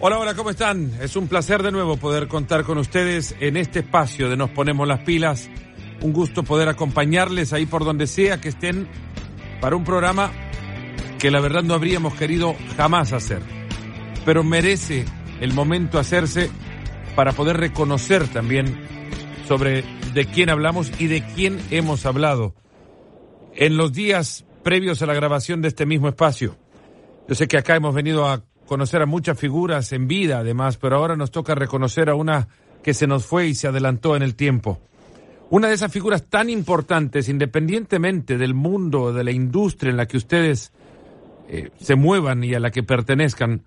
Hola, hola, ¿cómo están? Es un placer de nuevo poder contar con ustedes en este espacio de Nos Ponemos las Pilas. Un gusto poder acompañarles ahí por donde sea que estén para un programa que la verdad no habríamos querido jamás hacer. Pero merece el momento hacerse para poder reconocer también sobre de quién hablamos y de quién hemos hablado en los días previos a la grabación de este mismo espacio. Yo sé que acá hemos venido a conocer a muchas figuras en vida, además, pero ahora nos toca reconocer a una que se nos fue y se adelantó en el tiempo. Una de esas figuras tan importantes, independientemente del mundo, de la industria en la que ustedes eh, se muevan y a la que pertenezcan,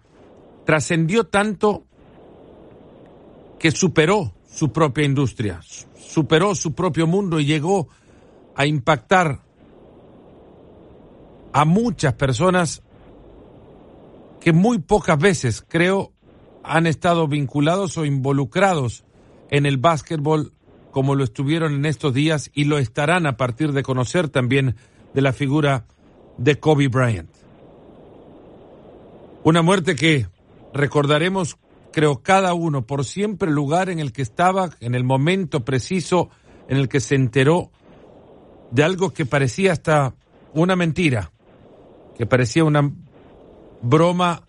trascendió tanto que superó su propia industria, superó su propio mundo y llegó a impactar a muchas personas que muy pocas veces, creo, han estado vinculados o involucrados en el básquetbol como lo estuvieron en estos días y lo estarán a partir de conocer también de la figura de Kobe Bryant. Una muerte que recordaremos, creo, cada uno por siempre el lugar en el que estaba, en el momento preciso en el que se enteró de algo que parecía hasta una mentira, que parecía una broma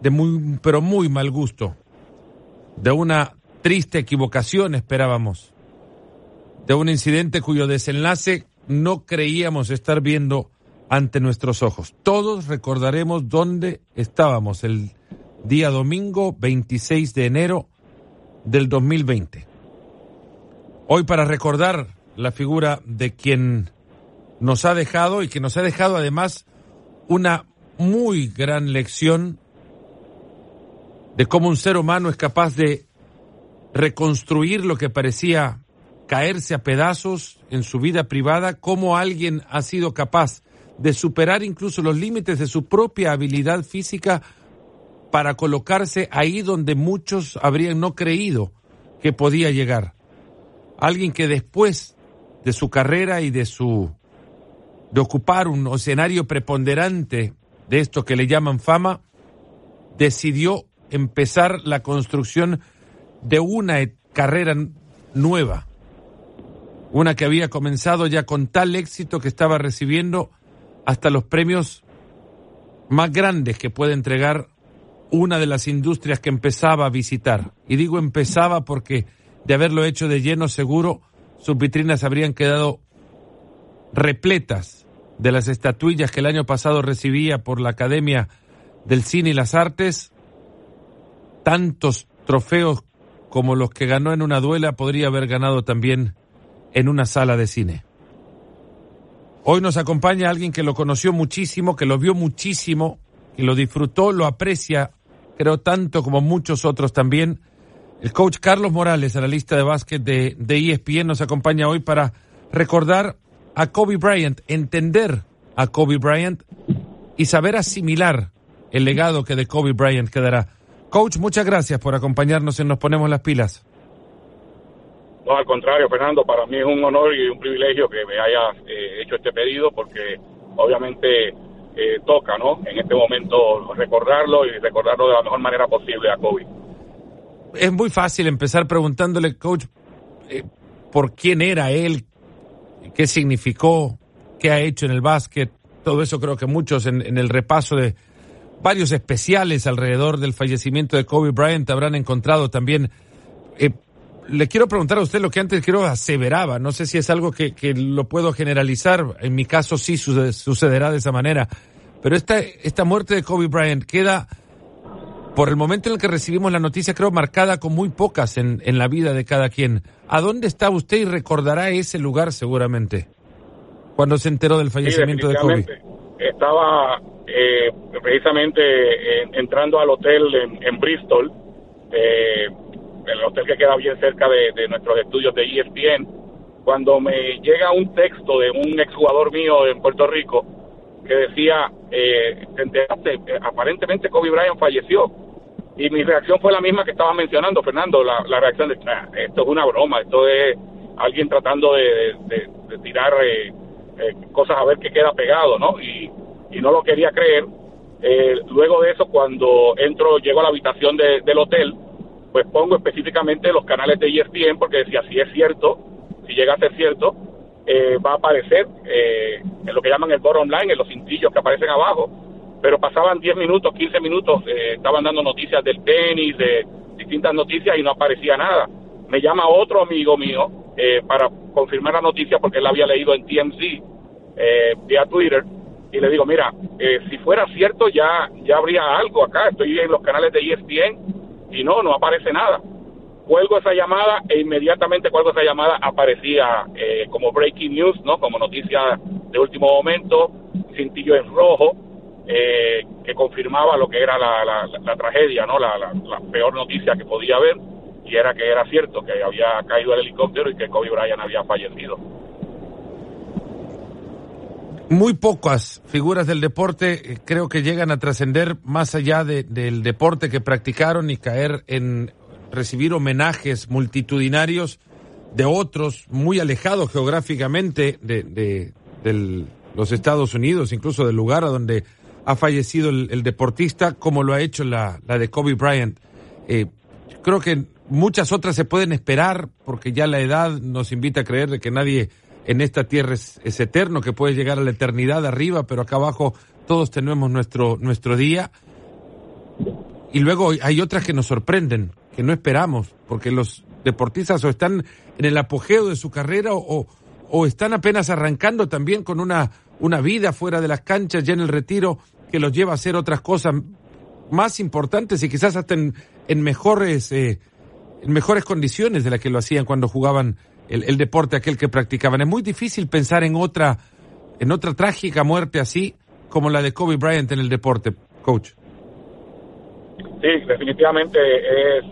de muy, pero muy mal gusto, de una triste equivocación esperábamos, de un incidente cuyo desenlace no creíamos estar viendo ante nuestros ojos. Todos recordaremos dónde estábamos el día domingo 26 de enero del 2020. Hoy para recordar la figura de quien nos ha dejado y que nos ha dejado además una muy gran lección de cómo un ser humano es capaz de reconstruir lo que parecía caerse a pedazos en su vida privada, cómo alguien ha sido capaz de superar incluso los límites de su propia habilidad física para colocarse ahí donde muchos habrían no creído que podía llegar. Alguien que después de su carrera y de su de ocupar un escenario preponderante de esto que le llaman fama, decidió empezar la construcción de una carrera nueva, una que había comenzado ya con tal éxito que estaba recibiendo hasta los premios más grandes que puede entregar una de las industrias que empezaba a visitar. Y digo empezaba porque de haberlo hecho de lleno seguro, sus vitrinas habrían quedado repletas de las estatuillas que el año pasado recibía por la Academia del Cine y las Artes, tantos trofeos como los que ganó en una duela podría haber ganado también en una sala de cine. Hoy nos acompaña alguien que lo conoció muchísimo, que lo vio muchísimo, y lo disfrutó, lo aprecia, creo tanto como muchos otros también. El coach Carlos Morales, analista de básquet de, de ESPN, nos acompaña hoy para recordar a Kobe Bryant, entender a Kobe Bryant y saber asimilar el legado que de Kobe Bryant quedará. Coach, muchas gracias por acompañarnos en Nos Ponemos las Pilas. No, al contrario, Fernando, para mí es un honor y un privilegio que me haya eh, hecho este pedido porque obviamente eh, toca, ¿no? En este momento recordarlo y recordarlo de la mejor manera posible a Kobe. Es muy fácil empezar preguntándole, coach, eh, por quién era él, qué significó, qué ha hecho en el básquet. Todo eso creo que muchos en, el repaso de varios especiales alrededor del fallecimiento de Kobe Bryant habrán encontrado también. Eh, le quiero preguntar a usted lo que antes creo aseveraba. No sé si es algo que, lo puedo generalizar. En mi caso sí sucederá de esa manera. Pero esta, esta muerte de Kobe Bryant queda por el momento en el que recibimos la noticia, creo, marcada con muy pocas en, en la vida de cada quien. ¿A dónde está usted y recordará ese lugar seguramente? Cuando se enteró del fallecimiento de Kobe. Estaba eh, precisamente entrando al hotel en, Bristol, eh, el hotel que queda bien cerca de, nuestros estudios de ESPN, cuando me llega un texto de un exjugador mío en Puerto Rico que decía, eh, enteraste? aparentemente Kobe Bryant falleció y mi reacción fue la misma que estaba mencionando, Fernando, la, reacción de, ah, esto es una broma, esto es alguien tratando de, tirar eh, eh, cosas a ver qué queda pegado, ¿no? Y, no lo quería creer. Eh, luego de eso, cuando entro, llego a la habitación del hotel, pues pongo específicamente los canales de ESPN porque si es cierto, si llega a ser cierto, eh, va a aparecer eh, en lo que llaman el bottom line, en los cintillos que aparecen abajo. Pero pasaban 10 minutos, 15 minutos, eh, estaban dando noticias del tenis, de distintas noticias y no aparecía nada. Me llama otro amigo mío para confirmar la noticia porque él había leído en TMZ vía Twitter y le digo, mira, si fuera cierto ya, ya habría algo acá, estoy en los canales de ESPN y no, no aparece nada cuelgo esa llamada e inmediatamente cuelgo esa llamada aparecía eh, como breaking news, ¿no? Como noticia de último momento, cintillo en rojo, eh, que confirmaba lo que era la, la, tragedia, ¿no? La, la, peor noticia que podía haber, y era que era cierto, que había caído el helicóptero y que Kobe Bryant había fallecido. Muy pocas figuras del deporte eh, creo que llegan a trascender más allá de, del deporte que practicaron y caer en recibir homenajes multitudinarios de otros muy alejados geográficamente de, de, los Estados Unidos, incluso del lugar a donde ha fallecido el, deportista, como lo ha hecho la, la de Kobe Bryant. Eh, creo que muchas otras se pueden esperar, porque ya la edad nos invita a creer de que nadie en esta tierra es, es, eterno, que puede llegar a la eternidad arriba, pero acá abajo todos tenemos nuestro, nuestro día. Y luego hay otras que nos sorprenden, que no esperamos, porque los deportistas o están en el apogeo de su carrera o, o están apenas arrancando también con una, una vida fuera de las canchas, ya en el retiro, que los lleva a hacer otras cosas más importantes y quizás hasta en, en mejores, eh, en mejores condiciones de las que lo hacían cuando jugaban el, deporte aquel que practicaban. Es muy difícil pensar en otra, en otra trágica muerte así como la de Kobe Bryant en el deporte, coach. Sí, definitivamente es,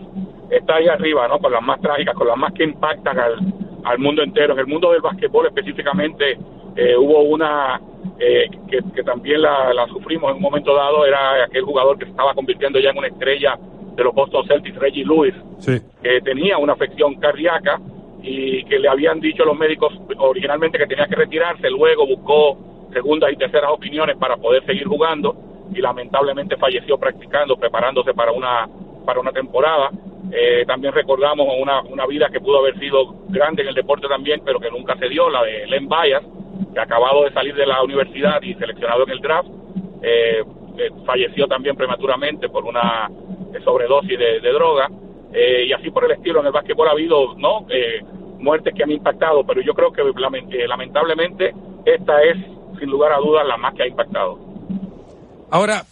está ahí arriba, ¿no? Con las más trágicas, con las más que impactan al, al mundo entero. En el mundo del básquetbol específicamente eh, hubo una eh, que, que, también la, la, sufrimos en un momento dado, era aquel jugador que se estaba convirtiendo ya en una estrella de los Boston Celtics, Reggie Lewis, que tenía una afección cardíaca y que le habían dicho los médicos originalmente que tenía que retirarse, luego buscó segundas y terceras opiniones para poder seguir jugando y lamentablemente falleció practicando, preparándose para una, para una temporada. Eh, también recordamos una, una vida que pudo haber sido grande en el deporte también, pero que nunca se dio, la de Len Bayas, que acabado de salir de la universidad y seleccionado en el draft, eh, eh, falleció también prematuramente por una sobredosis de, droga. y así por el estilo, en el básquetbol ha habido no muertes que han impactado, pero yo creo que lamentablemente esta es, sin lugar a dudas, la más que ha impactado. Ahora,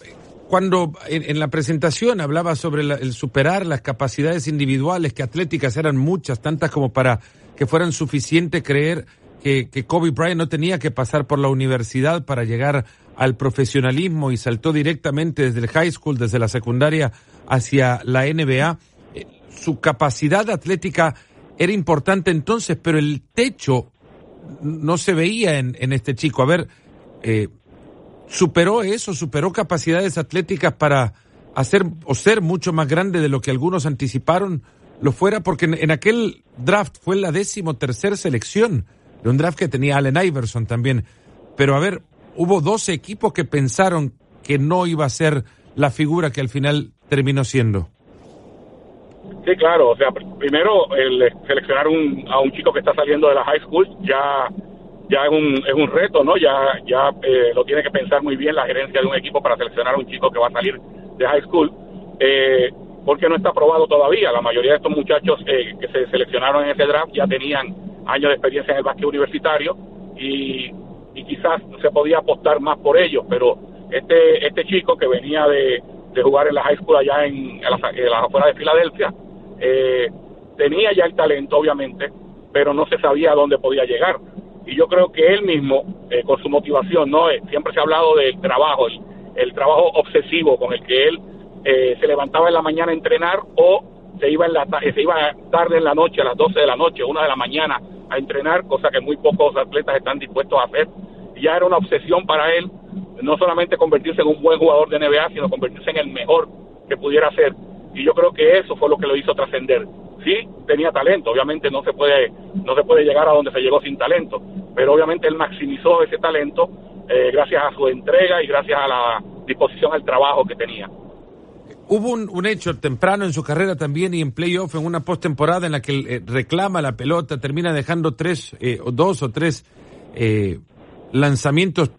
cuando en, la presentación hablaba sobre el superar las capacidades individuales, que atléticas eran muchas, tantas como para que fueran suficiente creer que, Kobe Bryant no tenía que pasar por la universidad para llegar al profesionalismo y saltó directamente desde el high school, desde la secundaria hacia la NBA. Eh, su capacidad atlética era importante entonces, pero el techo no se veía en, en este chico. A ver, eh, superó eso, superó capacidades atléticas para hacer o ser mucho más grande de lo que algunos anticiparon lo fuera, porque en, aquel draft fue la décimo tercera selección de un draft que tenía Allen Iverson también. Pero a ver, hubo 12 equipos que pensaron que no iba a ser la figura que al final terminó siendo. Sí, claro, o sea, primero el seleccionar un, a un chico que está saliendo de la high school ya ya es un, es un reto, ¿no? Ya, ya eh, lo tiene que pensar muy bien la gerencia de un equipo para seleccionar a un chico que va a salir de high school, eh, porque no está aprobado todavía. La mayoría de estos muchachos eh, que se seleccionaron en ese draft ya tenían años de experiencia en el básquet universitario y, y quizás se podía apostar más por ellos, pero este, este chico que venía de, de jugar en la high school allá en, las, afueras de Filadelfia, tenía ya el talento, obviamente, pero no se sabía a dónde podía llegar. Y yo creo que él mismo, eh, con su motivación, no eh, siempre se ha hablado del trabajo, el, trabajo obsesivo con el que él eh, se levantaba en la mañana a entrenar o se iba, en la, se iba tarde en la noche, a las 12 de la noche, una de la mañana, a entrenar, cosa que muy pocos atletas están dispuestos a hacer. Ya era una obsesión para él, no solamente convertirse en un buen jugador de NBA, sino convertirse en el mejor que pudiera ser. Y yo creo que eso fue lo que lo hizo trascender sí tenía talento, obviamente no se puede no se puede llegar a donde se llegó sin talento, pero obviamente él maximizó ese talento eh, gracias a su entrega y gracias a la, disposición al trabajo que tenía. Hubo un, hecho temprano en su carrera también y en playoff, en una postemporada en la que eh, reclama la pelota, termina dejando tres, eh, o dos o tres eh, lanzamientos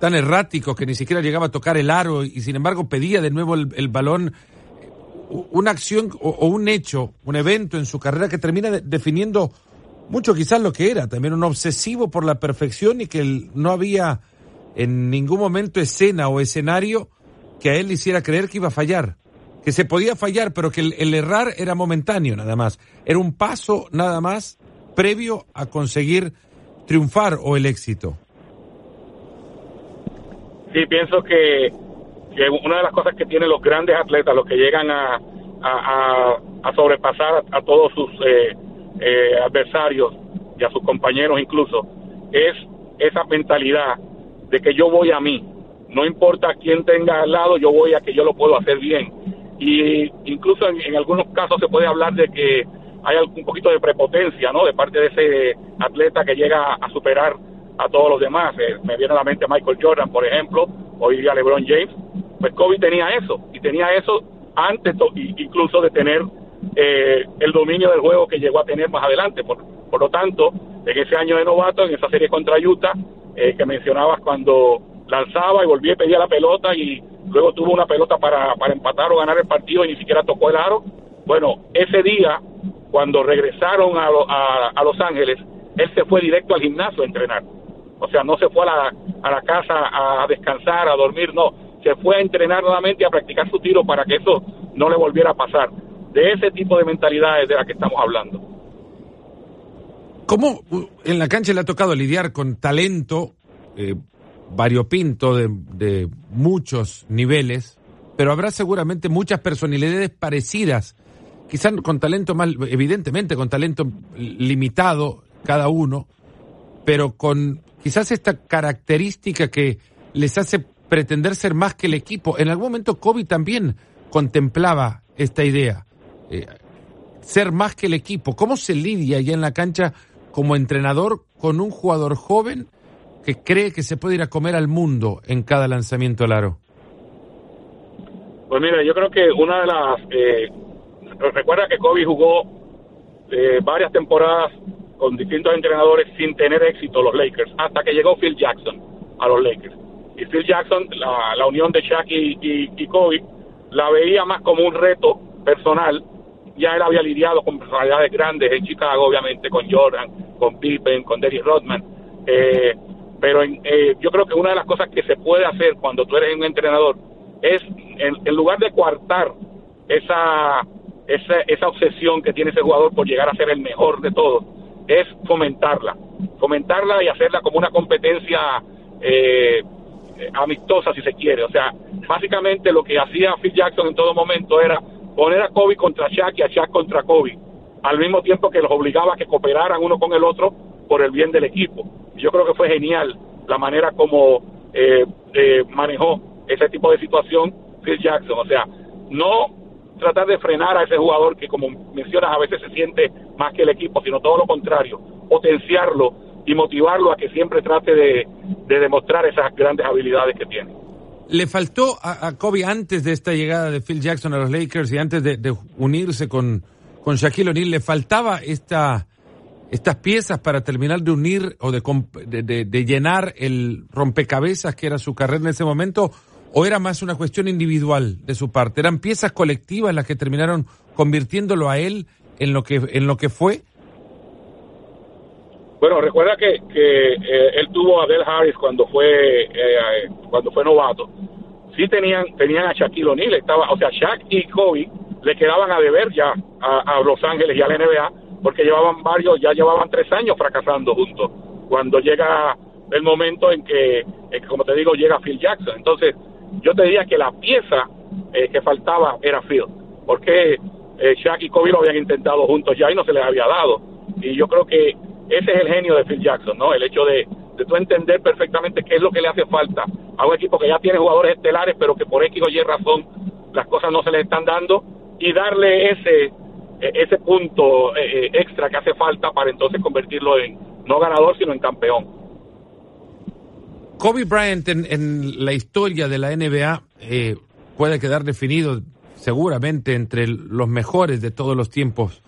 tan erráticos que ni siquiera llegaba a tocar el aro y sin embargo pedía de nuevo el, balón. Una acción o, un hecho, un evento en su carrera que termina definiendo mucho quizás lo que era, también un obsesivo por la perfección y que no había en ningún momento escena o escenario que a él le hiciera creer que iba a fallar, que se podía fallar, pero que el, errar era momentáneo nada más, era un paso nada más previo a conseguir triunfar o el éxito. Sí, pienso que, una de las cosas que tienen los grandes atletas, los que llegan a, a, sobrepasar a, todos sus eh, eh, adversarios y a sus compañeros incluso, es esa mentalidad de que yo voy a mí, no importa quién tenga al lado, yo voy a que yo lo puedo hacer bien. Y incluso en, algunos casos se puede hablar de que hay un poquito de prepotencia, ¿no? De parte de ese atleta que llega a superar a todos los demás. Eh, me viene a la mente Michael Jordan, por ejemplo, hoy día LeBron James. Pues Kobe tenía eso, y tenía eso antes incluso de tener eh, el dominio del juego que llegó a tener más adelante. Por, por lo tanto, en ese año de novato, en esa serie contra Utah, eh, que mencionabas cuando lanzaba y volvía y pedía la pelota y luego tuvo una pelota para, para empatar o ganar el partido y ni siquiera tocó el aro. Bueno, ese día, cuando regresaron a, a, Los Ángeles, él se fue directo al gimnasio a entrenar. O sea, no se fue a la, a la casa a descansar, a dormir, no. Se fue a entrenar nuevamente y a practicar su tiro para que eso no le volviera a pasar. De ese tipo de mentalidades de la que estamos hablando. ¿Cómo en la cancha le ha tocado lidiar con talento eh, variopinto de, de muchos niveles, pero habrá seguramente muchas personalidades parecidas, quizás con talento más, evidentemente con talento limitado cada uno, pero con quizás esta característica que les hace pretender ser más que el equipo. En algún momento Kobe también contemplaba esta idea, eh, ser más que el equipo. ¿Cómo se lidia ya en la cancha como entrenador con un jugador joven que cree que se puede ir a comer al mundo en cada lanzamiento al aro? Pues mira, yo creo que una de las... Eh, recuerda que Kobe jugó eh, varias temporadas con distintos entrenadores sin tener éxito los Lakers, hasta que llegó Phil Jackson a los Lakers. Y Phil Jackson, la, la unión de Shaq y, y, Kobe, la veía más como un reto personal. Ya él había lidiado con personalidades grandes en Chicago, obviamente, con Jordan, con Pippen, con Dennis Rodman. Eh, pero eh, yo creo que una de las cosas que se puede hacer cuando tú eres un entrenador es, en, lugar de coartar esa, esa, esa obsesión que tiene ese jugador por llegar a ser el mejor de todos, es fomentarla, fomentarla y hacerla como una competencia eh, amistosa, si se quiere. O sea, básicamente lo que hacía Phil Jackson en todo momento era poner a Kobe contra Shaq y a Shaq contra Kobe, al mismo tiempo que los obligaba a que cooperaran uno con el otro por el bien del equipo. Yo creo que fue genial la manera como eh, eh, manejó ese tipo de situación Phil Jackson. O sea, no tratar de frenar a ese jugador que, como mencionas, a veces se siente más que el equipo, sino todo lo contrario, potenciarlo y motivarlo a que siempre trate de, demostrar esas grandes habilidades que tiene. ¿Le faltó a, Kobe antes de esta llegada de Phil Jackson a los Lakers y antes de, de unirse con, con Shaquille O'Neal, le faltaba esta estas piezas para terminar de unir o de, de, llenar el rompecabezas que era su carrera en ese momento o era más una cuestión individual de su parte? ¿Eran piezas colectivas las que terminaron convirtiéndolo a él en lo que, en lo que fue? Bueno, recuerda que, que eh, él tuvo a Del Harris cuando fue eh, cuando fue novato. Sí tenían tenían a Shaquille O'Neal, estaba, o sea, Shaq y Kobe le quedaban a deber ya a Los Ángeles y a la NBA porque llevaban varios, ya llevaban tres años fracasando juntos. Cuando llega el momento en que, como te digo, llega Phil Jackson. Entonces, yo te diría que la pieza eh, que faltaba era Phil, porque eh, Shaq y Kobe lo habían intentado juntos ya y no se les había dado. Y yo creo que ese es el genio de Phil Jackson, ¿no? El hecho de, de tú entender perfectamente qué es lo que le hace falta a un equipo que ya tiene jugadores estelares, pero que por X o Y razón las cosas no se les están dando, y darle ese ese punto eh, eh, extra que hace falta para entonces convertirlo en no ganador, sino en campeón. Kobe Bryant en, la historia de la NBA eh, puede quedar definido seguramente entre los mejores de todos los tiempos.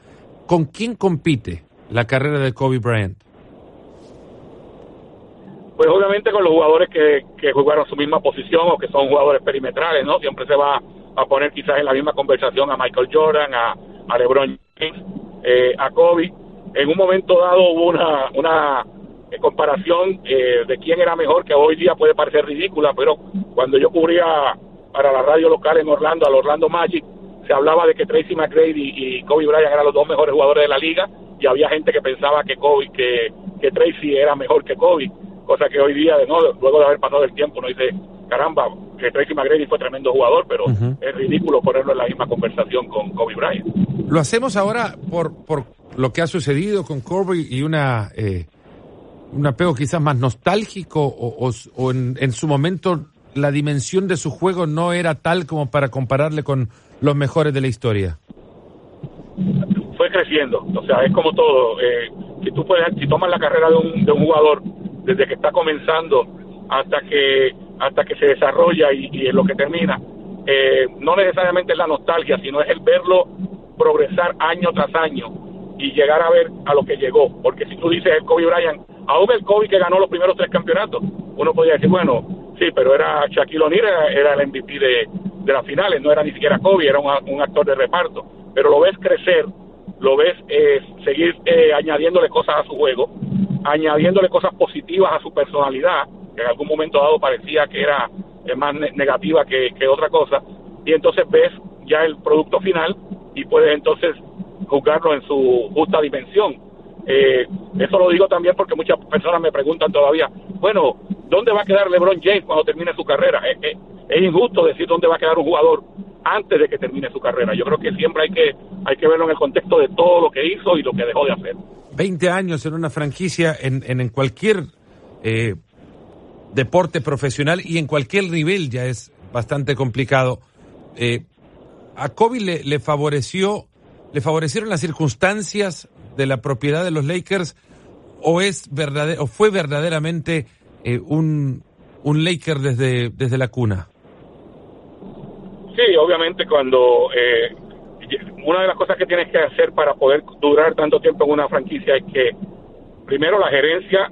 ¿Con quién compite la carrera de Kobe Bryant? Pues obviamente con los jugadores que, que jugaron su misma posición o que son jugadores perimetrales, ¿no? Siempre se va a poner quizás en la misma conversación a Michael Jordan, a, a LeBron James, eh, a Kobe. En un momento dado hubo una, una en comparación eh, de quién era mejor, que hoy día puede parecer ridícula, pero cuando yo cubría para la radio local en Orlando, al Orlando Magic, se hablaba de que Tracy McGrady y Kobe Bryant eran los dos mejores jugadores de la liga y había gente que pensaba que Kobe, que, que Tracy era mejor que Kobe, cosa que hoy día, no, luego de haber pasado el tiempo, no dice, caramba, que Tracy McGrady fue tremendo jugador, pero es ridículo ponerlo en la misma conversación con Kobe Bryant. Lo hacemos ahora por, por lo que ha sucedido con Kobe y una eh, un apego quizás más nostálgico o, o, en, en, su momento la dimensión de su juego no era tal como para compararle con los mejores de la historia? Fue creciendo, o sea, es como todo. Eh, si tú puedes, si tomas la carrera de un, de un jugador desde que está comenzando hasta que hasta que se desarrolla y, en lo que termina, eh, no necesariamente es la nostalgia, sino es el verlo progresar año tras año y llegar a ver a lo que llegó. Porque si tú dices el Kobe Bryant aún el Kobe que ganó los primeros tres campeonatos, uno podría decir, bueno, sí, pero era Shaquille O'Neal, era, el MVP de, de, las finales, no era ni siquiera Kobe, era un, actor de reparto, pero lo ves crecer, lo ves eh, seguir eh, añadiéndole cosas a su juego, añadiéndole cosas positivas a su personalidad, que en algún momento dado parecía que era eh, más negativa que, que otra cosa, y entonces ves ya el producto final y puedes entonces juzgarlo en su justa dimensión eh, eso lo digo también porque muchas personas me preguntan todavía, bueno, ¿dónde va a quedar LeBron James cuando termine su carrera? es injusto decir dónde va a quedar un jugador antes de que termine su carrera. Yo creo que siempre hay que, hay que verlo en el contexto de todo lo que hizo y lo que dejó de hacer. 20 años en una franquicia, en, en, cualquier eh, deporte profesional y en cualquier nivel ya es bastante complicado. Eh, a Kobe le, favoreció, le favorecieron las circunstancias de la propiedad de los Lakers o es verdadero, o fue verdaderamente eh, un, un Laker desde, desde la cuna? Sí, obviamente cuando eh, una de las cosas que tienes que hacer para poder durar tanto tiempo en una franquicia es que primero la gerencia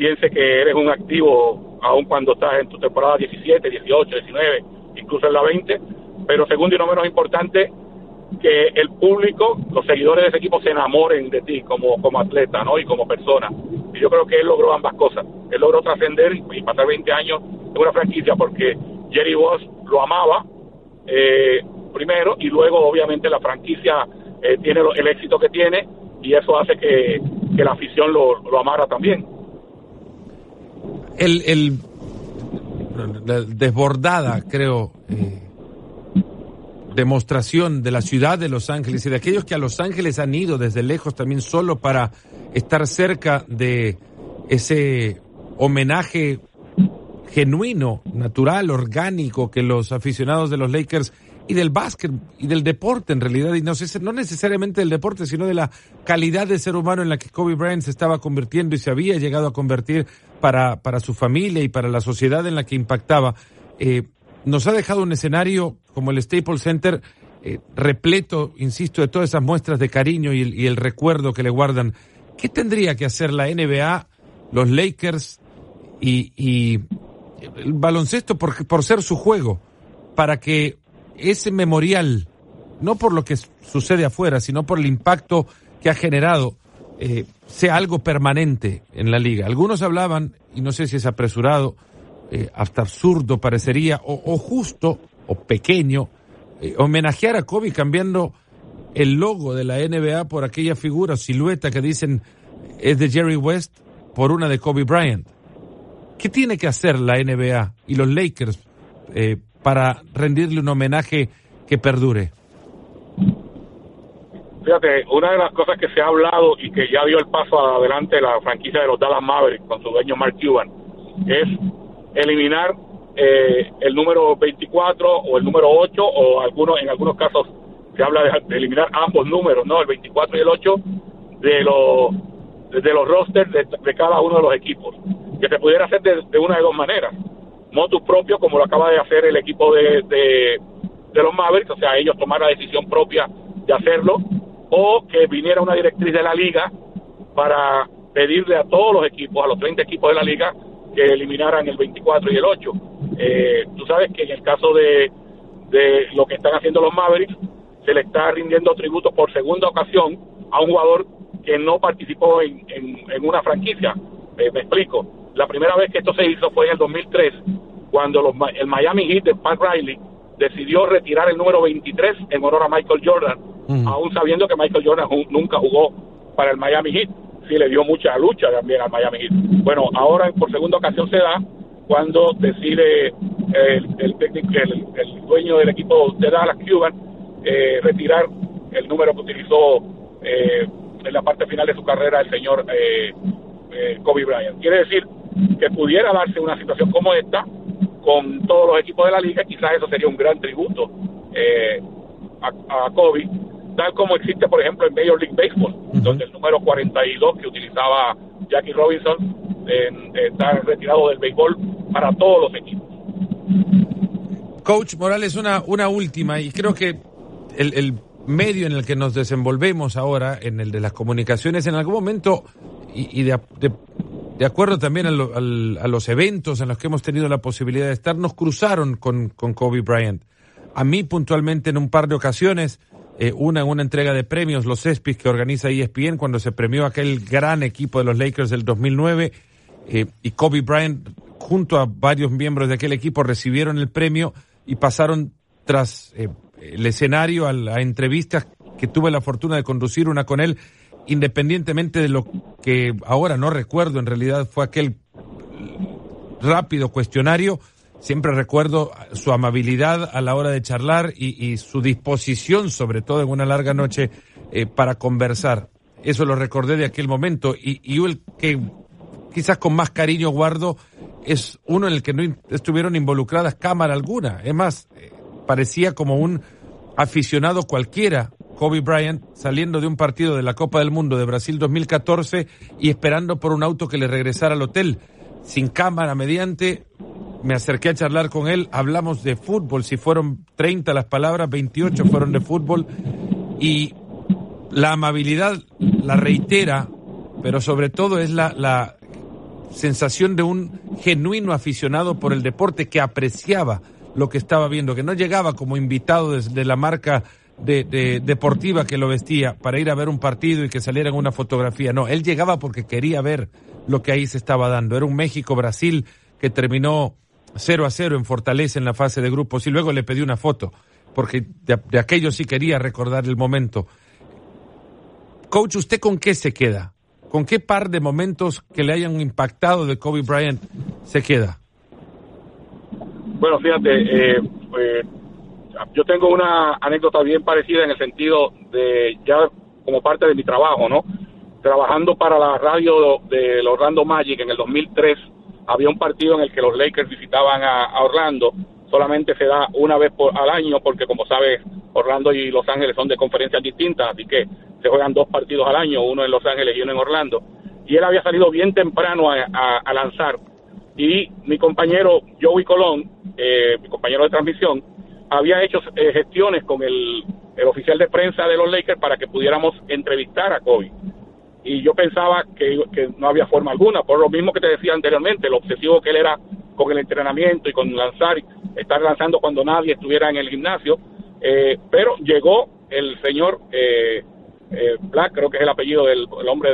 piense que eres un activo aun cuando estás en tu temporada 17, 18, 19, incluso en la 20, pero segundo y no menos importante, que el público, los seguidores de ese equipo se enamoren de ti como, como atleta, ¿no? Y como persona. Y yo creo que él logró ambas cosas. Él logró trascender y, pasar 20 años en una franquicia porque Jerry Boss lo amaba, eh, primero, y luego obviamente la franquicia eh, tiene el éxito que tiene y eso hace que, que la afición lo, lo amara también. El, desbordada, creo, eh, demostración de la ciudad de Los Ángeles y de aquellos que a Los Ángeles han ido desde lejos también solo para estar cerca de ese homenaje genuino, natural, orgánico que los aficionados de los Lakers y del básquet y del deporte en realidad, y no, no necesariamente del deporte, sino de la calidad de ser humano en la que Kobe Bryant se estaba convirtiendo y se había llegado a convertir para, para su familia y para la sociedad en la que impactaba. Eh, nos ha dejado un escenario como el Staples Center eh, repleto, insisto, de todas esas muestras de cariño y el, recuerdo que le guardan. ¿Qué tendría que hacer la NBA, los Lakers y, el baloncesto por, por ser su juego para que ese memorial, no por lo que sucede afuera, sino por el impacto que ha generado, eh, sea algo permanente en la liga? Algunos hablaban, y no sé si es apresurado, eh, hasta absurdo parecería, o, justo, o pequeño, eh, homenajear a Kobe cambiando el logo de la NBA por aquella figura, silueta que dicen es de Jerry West por una de Kobe Bryant. ¿Qué tiene que hacer la NBA y los Lakers eh, para rendirle un homenaje que perdure? Fíjate, una de las cosas que se ha hablado y que ya dio el paso adelante la franquicia de los Dallas Mavericks con su dueño Mark Cuban es eliminar eh, el número 24 o el número 8 o algunos en algunos casos se habla de, eliminar ambos números, ¿no? El 24 y el 8 de los de los rosters de, cada uno de los equipos. que se pudiera hacer de, una de dos maneras. Motus propio, como lo acaba de hacer el equipo de, de, los Mavericks, o sea, ellos tomar la decisión propia de hacerlo, o que viniera una directriz de la liga para pedirle a todos los equipos, a los 30 equipos de la liga, que eliminaran el 24 y el 8. Eh, tú sabes que en el caso de, de lo que están haciendo los Mavericks, se le está rindiendo tributo por segunda ocasión a un jugador que no participó en, en, una franquicia. Eh, me explico. La primera vez que esto se hizo fue en el 2003, cuando los, el Miami Heat de Pat Riley decidió retirar el número 23 en honor a Michael Jordan, aún sabiendo que Michael Jordan nunca jugó para el Miami Heat. Sí, le dio mucha lucha también al Miami Heat. Bueno, ahora por segunda ocasión se da cuando decide el, el, el, el dueño del equipo de Dallas, Cuban, eh, retirar el número que utilizó eh, en la parte final de su carrera el señor eh, eh, Kobe Bryant. Quiere decir que pudiera darse una situación como esta con todos los equipos de la liga, quizás eso sería un gran tributo a, Kobe, tal como existe, por ejemplo, en Major League Baseball, donde el número 42 que utilizaba Jackie Robinson está retirado del béisbol para todos los equipos. Coach Morales, una, una última, y creo que el, medio en el que nos desenvolvemos ahora, en el de las comunicaciones, en algún momento, y, de, de, acuerdo también a, los eventos en los que hemos tenido la posibilidad de estar, nos cruzaron con, con Kobe Bryant. A mí puntualmente en un par de ocasiones, eh, una en una entrega de premios, los ESPYs que organiza ESPN, cuando se premió aquel gran equipo de los Lakers del 2009, eh, y Kobe Bryant junto a varios miembros de aquel equipo recibieron el premio y pasaron tras eh, el escenario a, la entrevistas que tuve la fortuna de conducir una con él, independientemente de lo que ahora no recuerdo, en realidad fue aquel rápido cuestionario, siempre recuerdo su amabilidad a la hora de charlar y, su disposición, sobre todo en una larga noche, eh, para conversar. Eso lo recordé de aquel momento y, y el que quizás con más cariño guardo es uno en el que no estuvieron involucradas cámara alguna. Es más, eh, parecía como un aficionado cualquiera, Kobe Bryant, saliendo de un partido de la Copa del Mundo de Brasil 2014 y esperando por un auto que le regresara al hotel. Sin cámara mediante, me acerqué a charlar con él, hablamos de fútbol, si fueron 30 las palabras, 28 fueron de fútbol y la amabilidad la reitera, pero sobre todo es la, la sensación de un genuino aficionado por el deporte que apreciaba lo que estaba viendo, que no llegaba como invitado desde la marca de, deportiva que lo vestía para ir a ver un partido y que saliera en una fotografía. No, él llegaba porque quería ver lo que ahí se estaba dando. Era un México-Brasil que terminó 0 a 0 en Fortaleza en la fase de grupos y luego le pedí una foto, porque de, aquello sí quería recordar el momento. Coach, ¿usted con qué se queda? ¿Con qué par de momentos que le hayan impactado de Kobe Bryant se queda? Bueno, fíjate, eh, pues, yo tengo una anécdota bien parecida en el sentido de ya como parte de mi trabajo, ¿no? Trabajando para la radio de Orlando Magic en el 2003, había un partido en el que los Lakers visitaban a, Orlando. Solamente se da una vez por, al año porque, como sabes, Orlando y Los Ángeles son de conferencias distintas, así que se juegan dos partidos al año, uno en Los Ángeles y uno en Orlando. Y él había salido bien temprano a lanzar y mi compañero Joey Colón, eh, mi compañero de transmisión, había hecho eh, gestiones con el, oficial de prensa de los Lakers para que pudiéramos entrevistar a Kobe. Y yo pensaba que, no había forma alguna, por lo mismo que te decía anteriormente, lo obsesivo que él era con el entrenamiento y con lanzar, estar lanzando cuando nadie estuviera en el gimnasio. Eh, pero llegó el señor Black, creo que es el apellido del hombre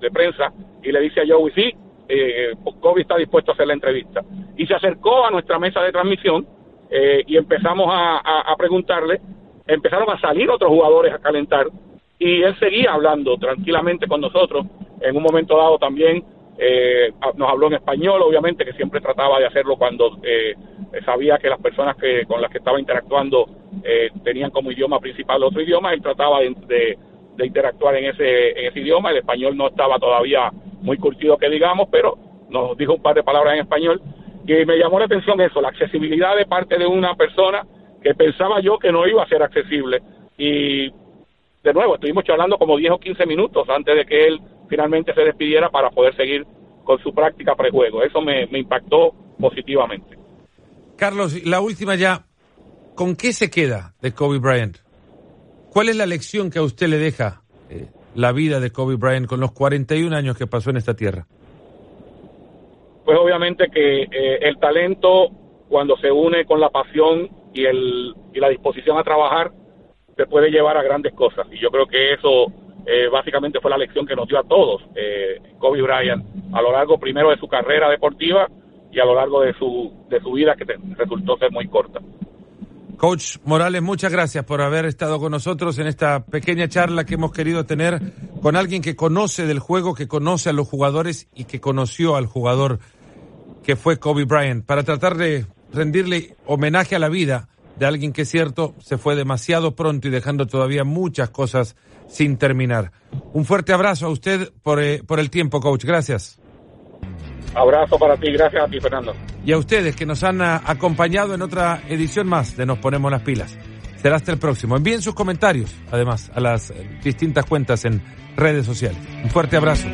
de, prensa, y le dice a Joey, sí, eh, Kobe está dispuesto a hacer la entrevista. Y se acercó a nuestra mesa de transmisión eh, y empezamos a, preguntarle, empezaron a salir otros jugadores a calentar y él seguía hablando tranquilamente con nosotros. En un momento dado también eh, nos habló en español, obviamente, que siempre trataba de hacerlo cuando eh, sabía que las personas que con las que estaba interactuando tenían como idioma principal otro idioma, él trataba de, de interactuar en ese, en ese idioma. El español no estaba todavía muy curtido que digamos, pero nos dijo un par de palabras en español y me llamó la atención eso, la accesibilidad de parte de una persona que pensaba yo que no iba a ser accesible y de nuevo estuvimos charlando como 10 o 15 minutos antes de que él finalmente se despidiera para poder seguir con su práctica prejuego. Eso me, me impactó positivamente. Carlos, la última ya, ¿con qué se queda de Kobe Bryant? ¿Cuál es la lección que a usted le deja eh, la vida de Kobe Bryant con los 41 años que pasó en esta tierra? Pues obviamente que eh, el talento, cuando se une con la pasión y, el, y la disposición a trabajar, se puede llevar a grandes cosas. Y yo creo que eso eh, básicamente fue la lección que nos dio a todos eh, Kobe Bryant a lo largo primero de su carrera deportiva y a lo largo de su, de su vida que resultó ser muy corta. Coach Morales, muchas gracias por haber estado con nosotros en esta pequeña charla que hemos querido tener con alguien que conoce del juego, que conoce a los jugadores y que conoció al jugador que fue Kobe Bryant, para tratar de rendirle homenaje a la vida de alguien que es cierto se fue demasiado pronto y dejando todavía muchas cosas sin terminar. Un fuerte abrazo a usted por, eh, por el tiempo, coach. Gracias. Abrazo para ti, gracias a ti, Fernando. Y a ustedes que nos han ah, acompañado en otra edición más de Nos Ponemos las Pilas. Será hasta el próximo. Envíen sus comentarios, además, a las distintas cuentas en redes sociales. Un fuerte abrazo.